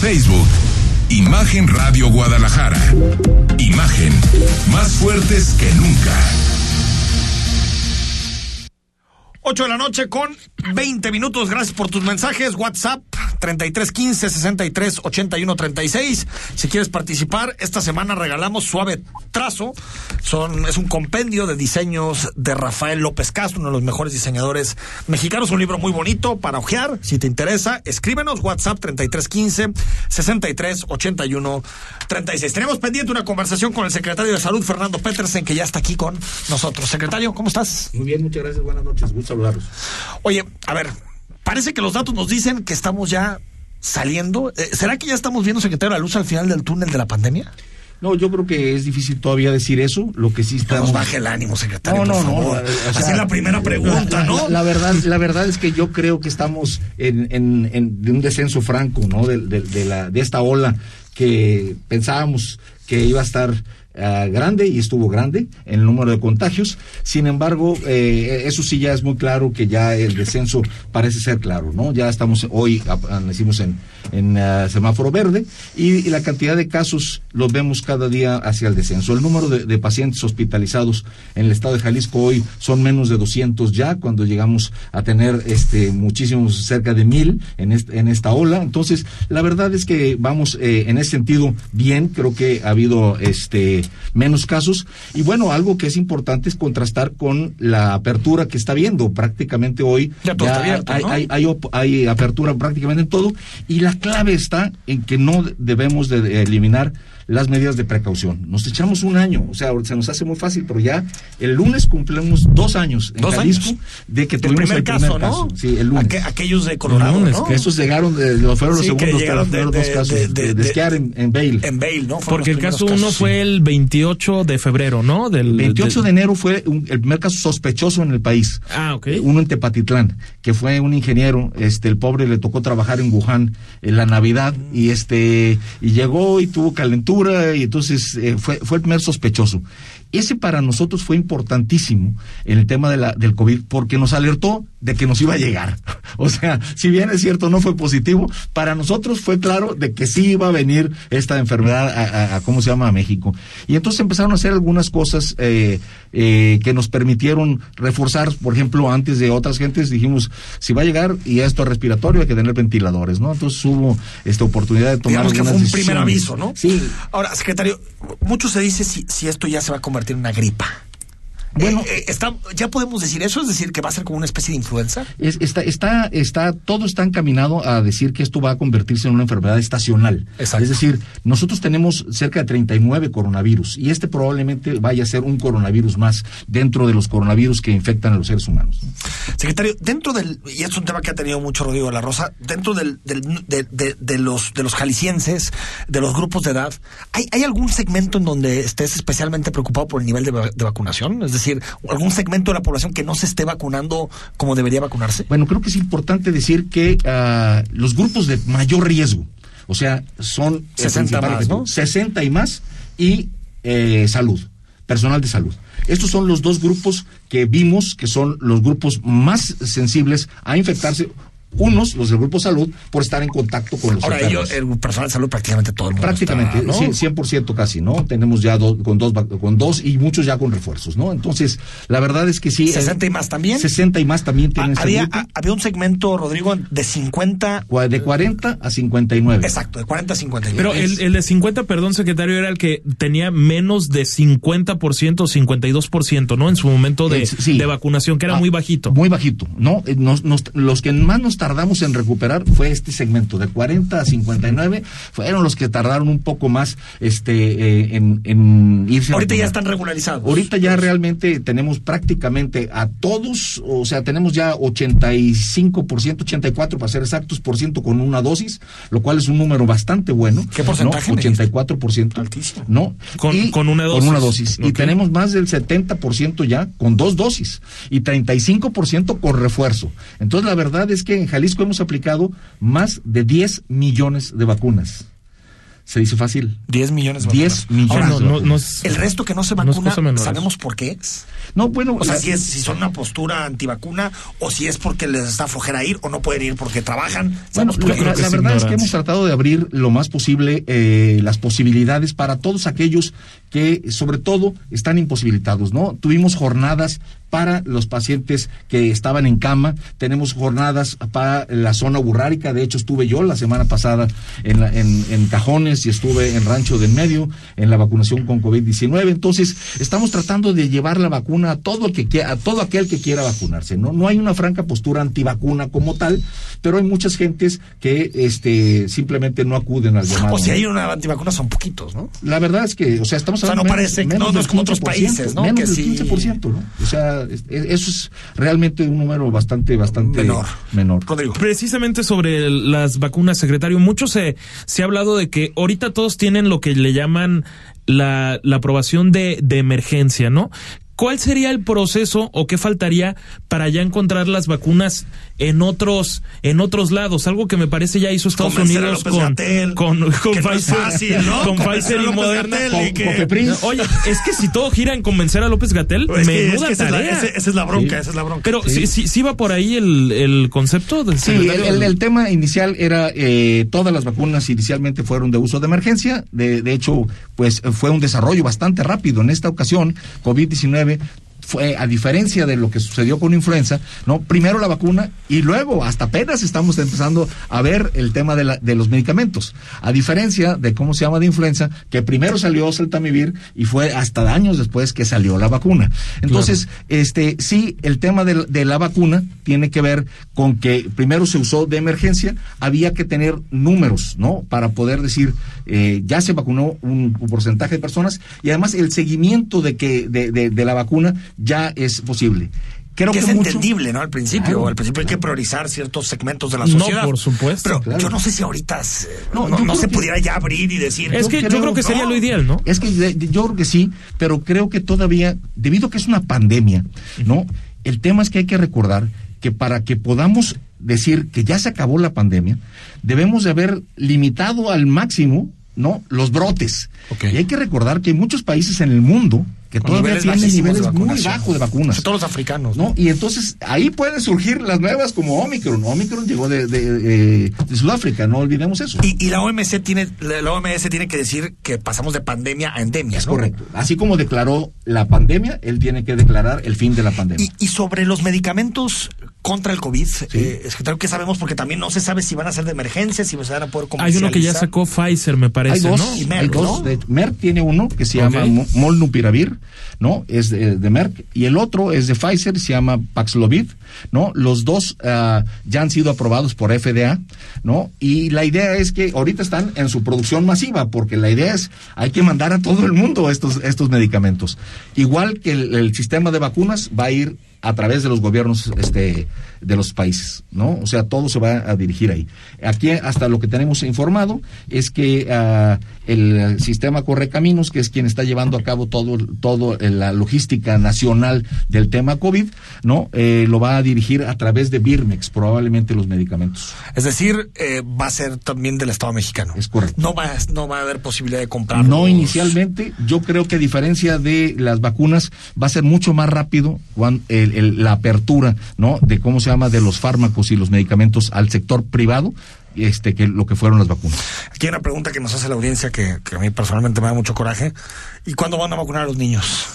Facebook, Imagen Radio Guadalajara. Imagen, más fuertes que nunca. 8 de la noche con 20 minutos. Gracias por tus mensajes. WhatsApp 33 15 63 81 36. Si quieres participar, esta semana regalamos Suave Trazo. Son, es un compendio de diseños de Rafael López Castro, uno de los mejores diseñadores mexicanos. Un libro muy bonito para ojear. Si te interesa, escríbenos WhatsApp 33 15 63 81 36. Tenemos pendiente una conversación con el secretario de Salud, Fernando Petersen, que ya está aquí con nosotros. Secretario, ¿cómo estás? Muy bien, muchas gracias. Buenas noches. Gusto saludarlos. Oye, a ver, parece que los datos nos dicen que estamos ya saliendo. Eh, ¿Será que ya estamos viendo, secretario, la luz al final del túnel de la pandemia? No, yo creo que es difícil todavía decir eso. Lo que sí No estamos. nos baje el ánimo, secretario. No, por no, no, o sea, Así es la primera pregunta, la, ¿no? La, la verdad, la verdad es que yo creo que estamos en, en, en- de un descenso franco, ¿no? De, de- de la, de esta ola que pensábamos que iba a estar ah, grande y estuvo grande en el número de contagios. Sin embargo, eh, eso sí ya es muy claro que ya el descenso parece ser claro, ¿no? Ya estamos hoy, decimos en, en ah, semáforo verde y, y la cantidad de casos los vemos cada día hacia el descenso. El número de, de pacientes hospitalizados en el estado de Jalisco hoy son menos de 200 ya, cuando llegamos a tener este muchísimos, cerca de mil en, este- en esta ola. Entonces, la verdad es que vamos eh, en ese sentido bien, creo que ha habido este menos casos. Y bueno, algo que es importante es contrastar con la apertura que está viendo. Prácticamente hoy Ya todo está abierto, hay, ¿no? hay- hay hay apertura prácticamente en todo y la clave está en que no debemos de, eliminar las medidas de precaución. Nos echamos un año, o sea, se nos hace muy fácil, pero ya el lunes cumplimos dos años en Dos Jalisco años. de que El tuvimos primer el primer caso, caso. ¿no? Sí, el lunes. Aque- aquellos de Colorado, lunes, ¿no? Que esos llegaron, de, los fueron los Sí, que segundos, llegaron fueron de- dos de- casos de- de, de- de de- esquiar en, en Bale. En Bale, ¿no? Fueron Porque el caso uno fue el 28 de febrero, ¿no? Del El 28 de enero fue un- el primer caso sospechoso en el país. Ah, ok. Eh, Uno en Tepatitlán, que fue un ingeniero, este, el pobre le tocó trabajar en Wuhan en la Navidad y este, y llegó y tuvo calentura y entonces eh, fue, fue el primer sospechoso. Ese para nosotros fue importantísimo en el tema de la, del COVID porque nos alertó de que nos iba a llegar. O sea, si bien es cierto no fue positivo, para nosotros fue claro de que sí iba a venir esta enfermedad a, a- a- ¿cómo se llama?, a México. Y entonces empezaron a hacer algunas cosas eh, eh, que nos permitieron reforzar, por ejemplo, antes de otras gentes dijimos, si va a llegar y esto es respiratorio hay que tener ventiladores, ¿no? Entonces hubo esta oportunidad de tomar Digamos que fue un primer aviso, ¿no? Sí. Ahora, secretario, mucho se dice si, si esto ya se va a convertir en una gripa. Bueno, Eh, eh, está, ¿ya podemos decir eso? ¿Es decir, que va a ser como una especie de influenza? Es- está, está, está, todo está encaminado a decir que esto va a convertirse en una enfermedad estacional. Exacto. Es decir, nosotros tenemos cerca de 39 coronavirus y este probablemente vaya a ser un coronavirus más dentro de los coronavirus que infectan a los seres humanos. Secretario, dentro del, y es un tema que ha tenido mucho Rodrigo la Rosa, dentro del, del- de, de- de los, de los jaliscienses, de los grupos de edad, ¿hay, ¿hay algún segmento en donde estés especialmente preocupado por el nivel de, de vacunación? Es decir, algún segmento de la población que no se esté vacunando como debería vacunarse. Bueno, creo que es importante decir que ah, los grupos de mayor riesgo, o sea, son eh, 60 más, principalmente ¿no? 60 y más y eh, salud, personal de salud. Estos son los dos grupos que vimos que son los grupos más sensibles a infectarse. Unos, los del grupo salud, por estar en contacto con los Ahora, ellos, el personal de salud prácticamente todo el mundo. Prácticamente, está, ¿no? sí, 100% casi, ¿no? Tenemos ya dos, con, dos, con dos y muchos ya con refuerzos, ¿no? Entonces, la verdad es que sí. 60 y más también. 60 y más también tienen Ah, había, este grupo. había un segmento, Rodrigo, de 50. Cua- De 40 a 59. Exacto, de 40 a 59. Pero el, el de 50, perdón, secretario, era el que tenía menos de 50% o 52%, ¿no? En su momento de, Eh, sí. de vacunación, que era Ah, muy bajito. Muy bajito, ¿no? Eh, nos- nos- los que más nos tardamos en recuperar fue este segmento, de 40 a 59, fueron los que tardaron un poco más este, eh, en, en irse a Ahorita ya están regularizados. Ahorita ya realmente tenemos prácticamente a todos, o sea, tenemos ya 85%, 84% para ser exactos, por ciento con una dosis, lo cual es un número bastante bueno. ¿Qué porcentaje ¿no? me dijiste? 84%. Altísimo. ¿No? Con- Y- con una Con dosis. una dosis. Y tenemos más del 70% ya con dos dosis y 35% con refuerzo. Entonces, la verdad es que en Jalisco hemos aplicado más de 10 millones de vacunas. Se dice fácil. 10 millones de 10 vacunas. millones Ahora, no, no, no es- el resto que no se vacuna, ¿sabemos por qué es? No, bueno, O sea, la- si, es, si son una postura antivacuna o si es porque les está flojera ir o no pueden ir porque trabajan. Bueno, ¿Sabemos por la, la- la verdad es que hemos tratado de abrir lo más posible eh, las posibilidades para todos aquellos que, sobre todo, están imposibilitados, ¿no? Tuvimos jornadas para los pacientes que estaban en cama, tenemos jornadas para la zona burrárica, de hecho estuve yo la semana pasada en, la- en, en Cajones y estuve en Rancho del Medio en la vacunación con COVID-19, entonces estamos tratando de llevar la vacuna a todo el que a todo aquel que quiera vacunarse, ¿no? No hay una franca postura antivacuna como tal, pero hay muchas gentes que este simplemente no acuden al llamado. O si ¿no? hay una antivacuna son poquitos, ¿no? La verdad es que, o sea, estamos O sea, no hablando parece- menos, no- no es como otros 15%, países, ¿no? Menos Que del sí- 15%, ¿no? O sea, es- es- eso es realmente un número bastante, bastante Menor. menor. Rodrigo. Precisamente sobre las vacunas, secretario, mucho se, se ha hablado de que ahorita todos tienen lo que le llaman la, la aprobación de, de emergencia, ¿no? ¿Cuál sería el proceso o qué faltaría para ya encontrar las vacunas en otros en otros lados? Algo que me parece ya hizo Estados Convencer Unidos con, Gatell, con, con que no es Pfizer, fácil, ¿no? con Pfizer y Moderna. Y que-. Oye, es que si todo gira en convencer a López Gatel, Es que- es menuda que esa, es la, tarea. esa- es la bronca, Sí. esa es la bronca. Pero sí, sí, sí va por ahí el, el concepto del Sí, el- el tema inicial era eh, todas las vacunas inicialmente fueron de uso de emergencia. De, de hecho, pues fue un desarrollo bastante rápido. En esta ocasión, COVID-19 19 fue a diferencia de lo que sucedió con influenza, no, primero la vacuna y luego hasta apenas estamos empezando a ver el tema de, la- de los medicamentos. A diferencia de cómo se llama de influenza, que primero salió Saltamivir y fue hasta años después que salió la vacuna. Entonces, este, sí, el tema de, la- de la vacuna tiene que ver con que primero se usó de emergencia, había que tener números, ¿no? Para poder decir, eh, ya se vacunó un, un porcentaje de personas y además el seguimiento de que de, de- de la vacuna ya es posible. Creo que que, es mucho- entendible, ¿no? Al principio, Claro, al principio hay que priorizar ciertos segmentos de la No, sociedad. por supuesto, Pero claro. yo no sé si ahorita se- No, no, no se que- pudiera ya abrir y decir. Es que yo creo- creo que sería no. lo ideal, ¿no? Es que yo creo que sí, pero creo que todavía, debido a que es una pandemia, ¿no? El tema es que hay que recordar que para que podamos decir que ya se acabó la pandemia, debemos de haber limitado al máximo, ¿no? Los brotes. Ok. Y hay que recordar que hay muchos países en el mundo que todavía niveles tienen muy bajos de vacunas. Sobre todo los africanos. ¿no? Y entonces ahí pueden surgir las nuevas como Omicron. Omicron llegó de, de, eh, de Sudáfrica, no olvidemos eso. Y, y la OMS tiene, la OMS tiene que decir que pasamos de pandemia a endemia, es ¿no? correcto. Así como declaró la pandemia, él tiene que declarar el fin de la pandemia. Y, y sobre los medicamentos contra el COVID, eh, es que creo que sabemos porque también no se sabe si van a ser de emergencia, si se van a poder Hay uno que ya sacó Pfizer, me parece, hay dos, ¿no? Y Merck, hay dos. ¿no? de- Merck tiene uno que se llama Mo- Molnupiravir, ¿no? Es de, Merck. Y el otro es de Pfizer, se llama Paxlovid, ¿no? Los dos ah, ya han sido aprobados por FDA, ¿no? Y la idea es que ahorita están en su producción masiva, porque la idea es, hay que mandar a todo el mundo estos, estos medicamentos. Igual que el sistema de vacunas va a ir a través de los gobiernos este de los países, ¿no? O sea, todo se va a dirigir ahí. Aquí hasta lo que tenemos informado es que ah, el sistema Correcaminos, que es quien está llevando a cabo todo todo eh, la logística nacional del tema COVID, ¿no? Eh, lo va a dirigir a través de Birmex, probablemente los medicamentos. Es decir, eh, va a ser también del Estado mexicano. Es correcto. No va, no va a haber posibilidad de comprar. No inicialmente, yo creo que a diferencia de las vacunas, va a ser mucho más rápido cuan- el- el- la apertura, ¿no? De cómo se llama, de los fármacos y los medicamentos al sector privado, este, que lo que fueron las vacunas. Aquí hay una pregunta que nos hace la audiencia que, que a mí personalmente me da mucho coraje. ¿Y cuándo van a vacunar a los niños?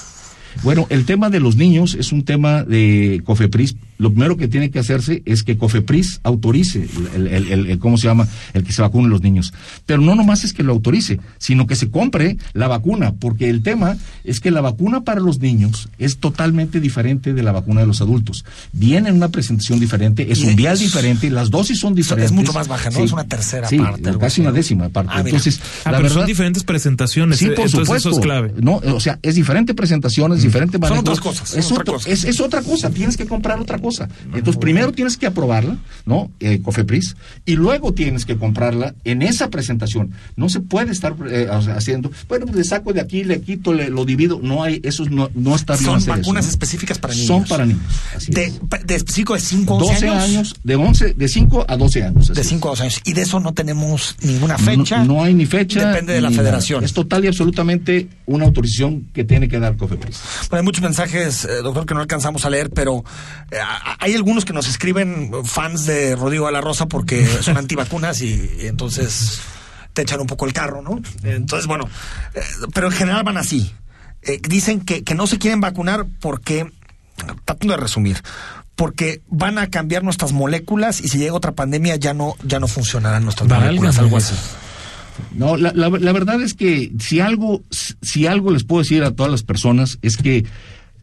Bueno, el tema de los niños es un tema de COFEPRIS. Lo primero que tiene que hacerse es que COFEPRIS autorice el, el- el- el- ¿cómo se llama? El que se vacunen los niños. Pero no nomás es que lo autorice, sino que se compre la vacuna, porque el tema es que la vacuna para los niños es totalmente diferente de la vacuna de los adultos. Viene en una presentación diferente, es un vial es- diferente, las dosis son es diferentes. mucho más baja, ¿no? Es una tercera sí, parte, casi una décima parte. Ah, mira. Entonces, Ah, la pero son verdad, diferentes presentaciones. Sí, eh, por entonces supuesto. eso es clave. No, o sea, es diferente presentación, es diferente manejo. otras cosas, son Es, otra otro- cosa. es, es otra cosa. Tienes que comprar otra cosa. Entonces, primero tienes que aprobarla, ¿no? Eh, Cofepris, y luego tienes que comprarla en esa presentación. No se puede estar eh, haciendo, bueno, pues le saco de aquí, le quito, le, lo divido. No hay, eso no, no está bien Son hacer eso, vacunas específicas para niños. Son para niños. así De, de específico de 5 a 11 12 años. años, de 11, de 5 a 12 años. De es. 5 a 12 años. Y de eso no tenemos ninguna fecha. No, hay ni fecha. Depende de la federación. Es total y absolutamente una autorización que tiene que dar Cofepris. Bueno, hay muchos mensajes, eh, doctor, que no alcanzamos a leer, pero eh, hay algunos que nos escriben fans de Rodrigo de la Rosa porque son antivacunas y, y entonces te echan un poco el carro, ¿no? Entonces, bueno, eh, pero en general van así. Eh, dicen que, que no se quieren vacunar porque, tratando de resumir, porque van a cambiar nuestras moléculas y si llega otra pandemia ya no, ya no funcionarán nuestras moléculas, Válgame algo así. No, la, la, la verdad es que si algo, si algo les puedo decir a todas las personas es que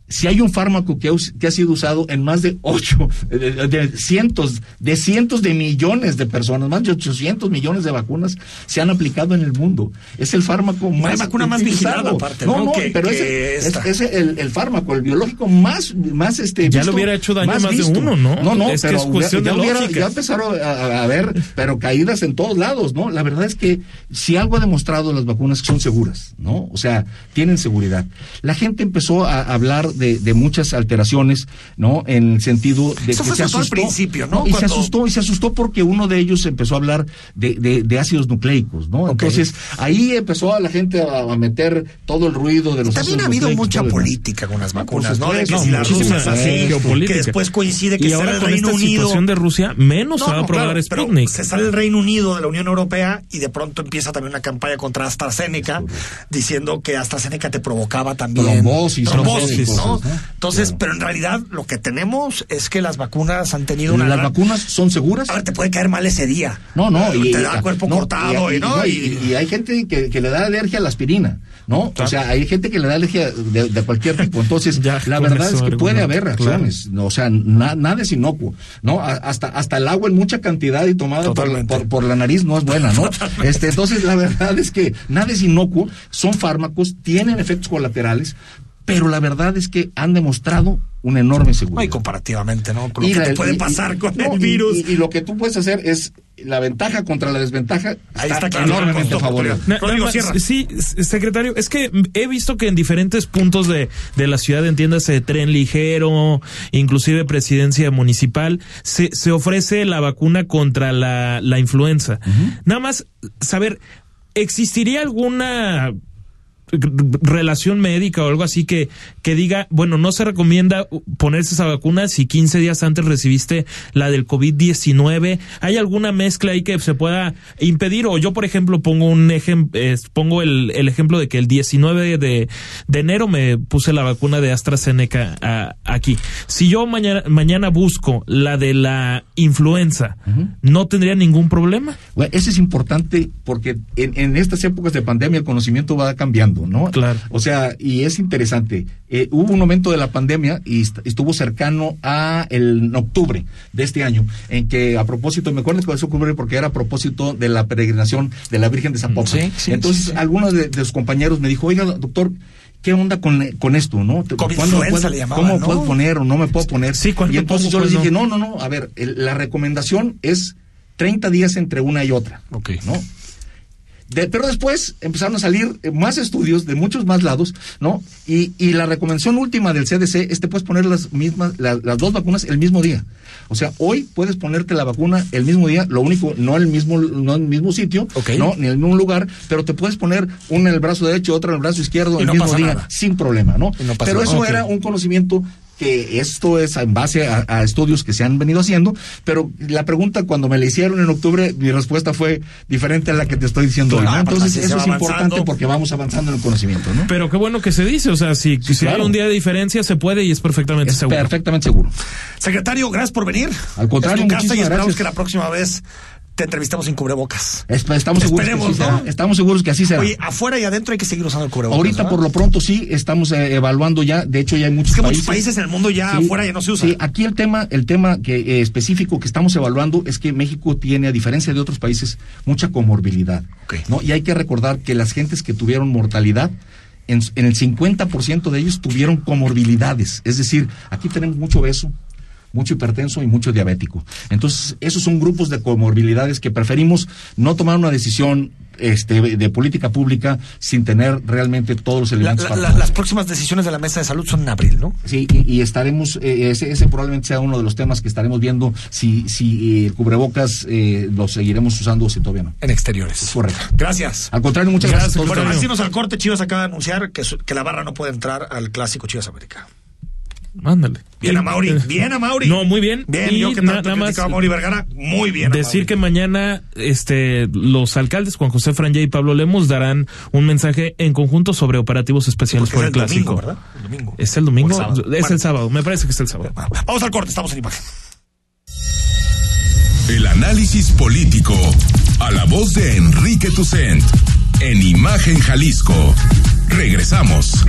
si hay un fármaco que ha, que ha sido usado en más de ocho, de, de cientos, de cientos de millones de personas, más de 800 millones de vacunas se han aplicado en el mundo. Es el fármaco hay más vacuna más vigilada aparte, no, ¿no? no, que- pero que esta. es, es el, el fármaco, el biológico más, más este. Ya le hubiera hecho daño más de uno, ¿no? No, no, Es que pero es cuestión ya, de hubiera- lógica. ya empezaron a, a- a ver, pero caídas en todos lados, ¿no? La verdad es que si algo ha demostrado las vacunas que son seguras, ¿no? O sea, tienen seguridad. La gente empezó a hablar de, de muchas alteraciones, ¿no? En el sentido de Eso que fue se todo al asustó. principio, ¿no? Y se asustó, y se asustó porque uno de ellos empezó a hablar de, de- de ácidos nucleicos, ¿no? Entonces, ahí empezó a la gente a, a meter todo el ruido de los También ácidos ha habido nucleicos, mucha política con las Por vacunas, ¿no? De que si la muchísima rusa es así, geopolítica. que después coincide que y sale ahora el con Reino esta Unido. situación de Rusia, menos se va a aprobar claro, pero Sputnik. se sale el Reino Unido de la Unión Europea y de pronto empieza también una campaña contra AstraZeneca diciendo que AstraZeneca te provocaba también Trombosis, trombosis, trombosis, Entonces, Claro. pero en realidad lo que tenemos es que las vacunas han tenido una Las gran- vacunas son seguras. A ver, te puede caer mal ese día. No, no, y, te da cuerpo no, cortado y, no, y, hay gente que, que le da alergia a la aspirina, ¿no? O sea, hay gente que le da alergia de, de cualquier tipo. Entonces, Ya, la verdad es que puede haber reacciones, no, o sea, na- nada es inocuo, ¿no? A- hasta hasta el agua en mucha cantidad y tomada por, por la nariz no es buena, ¿no? Este, entonces, la verdad es que nada es inocuo, son fármacos, tienen efectos colaterales, pero la verdad es que han demostrado una enorme no, seguridad. y comparativamente, ¿no? Con lo Y que la- te puede y- pasar y- con no, el virus. Y, y lo que tú puedes hacer es la ventaja contra la desventaja. Ahí está claro, enormemente cierra. sí, secretario, es que he visto que en diferentes puntos de, de la ciudad, entiéndase tren ligero, inclusive presidencia municipal, se, se ofrece la vacuna contra la, la influenza. Nada más saber, ¿existiría alguna relación médica o algo así que, que diga, bueno, no se recomienda ponerse esa vacuna si 15 días antes recibiste la del COVID-19. ¿Hay alguna mezcla ahí que se pueda impedir? O yo, por ejemplo, pongo un ejemplo, pongo el, el ejemplo de que el 19 de, de enero me puse la vacuna de AstraZeneca a- aquí. Si yo mañana, mañana busco la de la influenza, ¿no tendría ningún problema? Bueno, eso es importante porque en, en estas épocas de pandemia el conocimiento va cambiando, ¿no? Claro. O sea, y es interesante. Eh, hubo un momento de la pandemia y est- estuvo cercano a el en octubre de este año, en que a propósito, me acuerdo que eso ocurrió porque era a propósito de la peregrinación de la Virgen de Zapopan. Sí, sí, Entonces, sí, sí. algunos de, de sus compañeros me dijo, oiga, doctor, ¿qué onda con, con esto, no? ¿Cuándo me Covid-influenza puedo- le llamaban, ¿Cómo ¿no? puedo poner o no me puedo poner? Sí, ¿cuánto y entonces pongo, yo les dije, no? no, no, no, a ver, el- la recomendación es 30 días entre una y otra. Ok. ¿No? De- pero después empezaron a salir eh, más estudios de muchos más lados, ¿no? Y, y la recomendación última del CDC es te puedes poner las mismas, la- las dos vacunas el mismo día. O sea, hoy puedes ponerte la vacuna el mismo día, lo único, no el mismo, no en el mismo sitio, Ok. ¿no? Ni en el mismo lugar, pero te puedes poner una en el brazo derecho, otra en el brazo izquierdo Y el no mismo pasa día, nada. sin problema, ¿no? Pero nada. eso era un conocimiento que esto es en base a, a estudios que se han venido haciendo, pero la pregunta cuando me la hicieron en octubre, mi respuesta fue diferente a la que te estoy diciendo hoy. ¿no? Claro, Entonces, eso es importante porque vamos avanzando en el conocimiento, ¿no? Pero qué bueno que se dice, o sea, si, si claro. hay un día de diferencia se puede y es perfectamente Es seguro. perfectamente seguro. Secretario, gracias por venir. Al contrario, Es tu casa y esperamos gracias. que la próxima vez te entrevistemos sin cubrebocas. Estamos seguros, que. Estamos seguros que así será. Oye, afuera y adentro hay que seguir usando el cubrebocas. Ahorita ¿verdad? por lo pronto sí estamos eh, evaluando ya, de hecho ya hay muchos Es que países. muchos países en el mundo ya Sí, afuera ya no se usa. Sí, aquí el tema, el tema que eh, específico que estamos evaluando es que México tiene, a diferencia de otros países, mucha comorbilidad. ¿no? Y hay que recordar que las gentes que tuvieron mortalidad, en, en el 50% de ellos tuvieron comorbilidades. Es decir, aquí tenemos mucho beso, mucho hipertenso y mucho diabético. Entonces, esos son grupos de comorbilidades que preferimos no tomar una decisión este, de política pública sin tener realmente todos los elementos. La, la, las próximas decisiones de la mesa de salud son en abril, ¿no? Sí, y, y estaremos, eh, ese, ese, probablemente sea uno de los temas que estaremos viendo si, si el cubrebocas eh, lo seguiremos usando o si todavía no. En exteriores. Es correcto. Gracias. Al contrario, muchas gracias. gracias bueno, al corte, Chivas acaba de anunciar que, que la barra no puede entrar al clásico Chivas América. Ándale. Bien a Mauri, bien a Mauri. No, muy bien. Bien, y yo que tanto nada más a Mauri Vergara, muy bien. Decir que mañana este los alcaldes Juan José Franje y Pablo Lemus darán un mensaje en conjunto sobre operativos especiales por el, el, clásico. Domingo, ¿verdad? El domingo. ¿Es el domingo? El es bueno. el sábado, me parece que es el sábado. Vamos al corte, estamos en imagen. El análisis político a la voz de Enrique Tucent en Imagen Jalisco. Regresamos.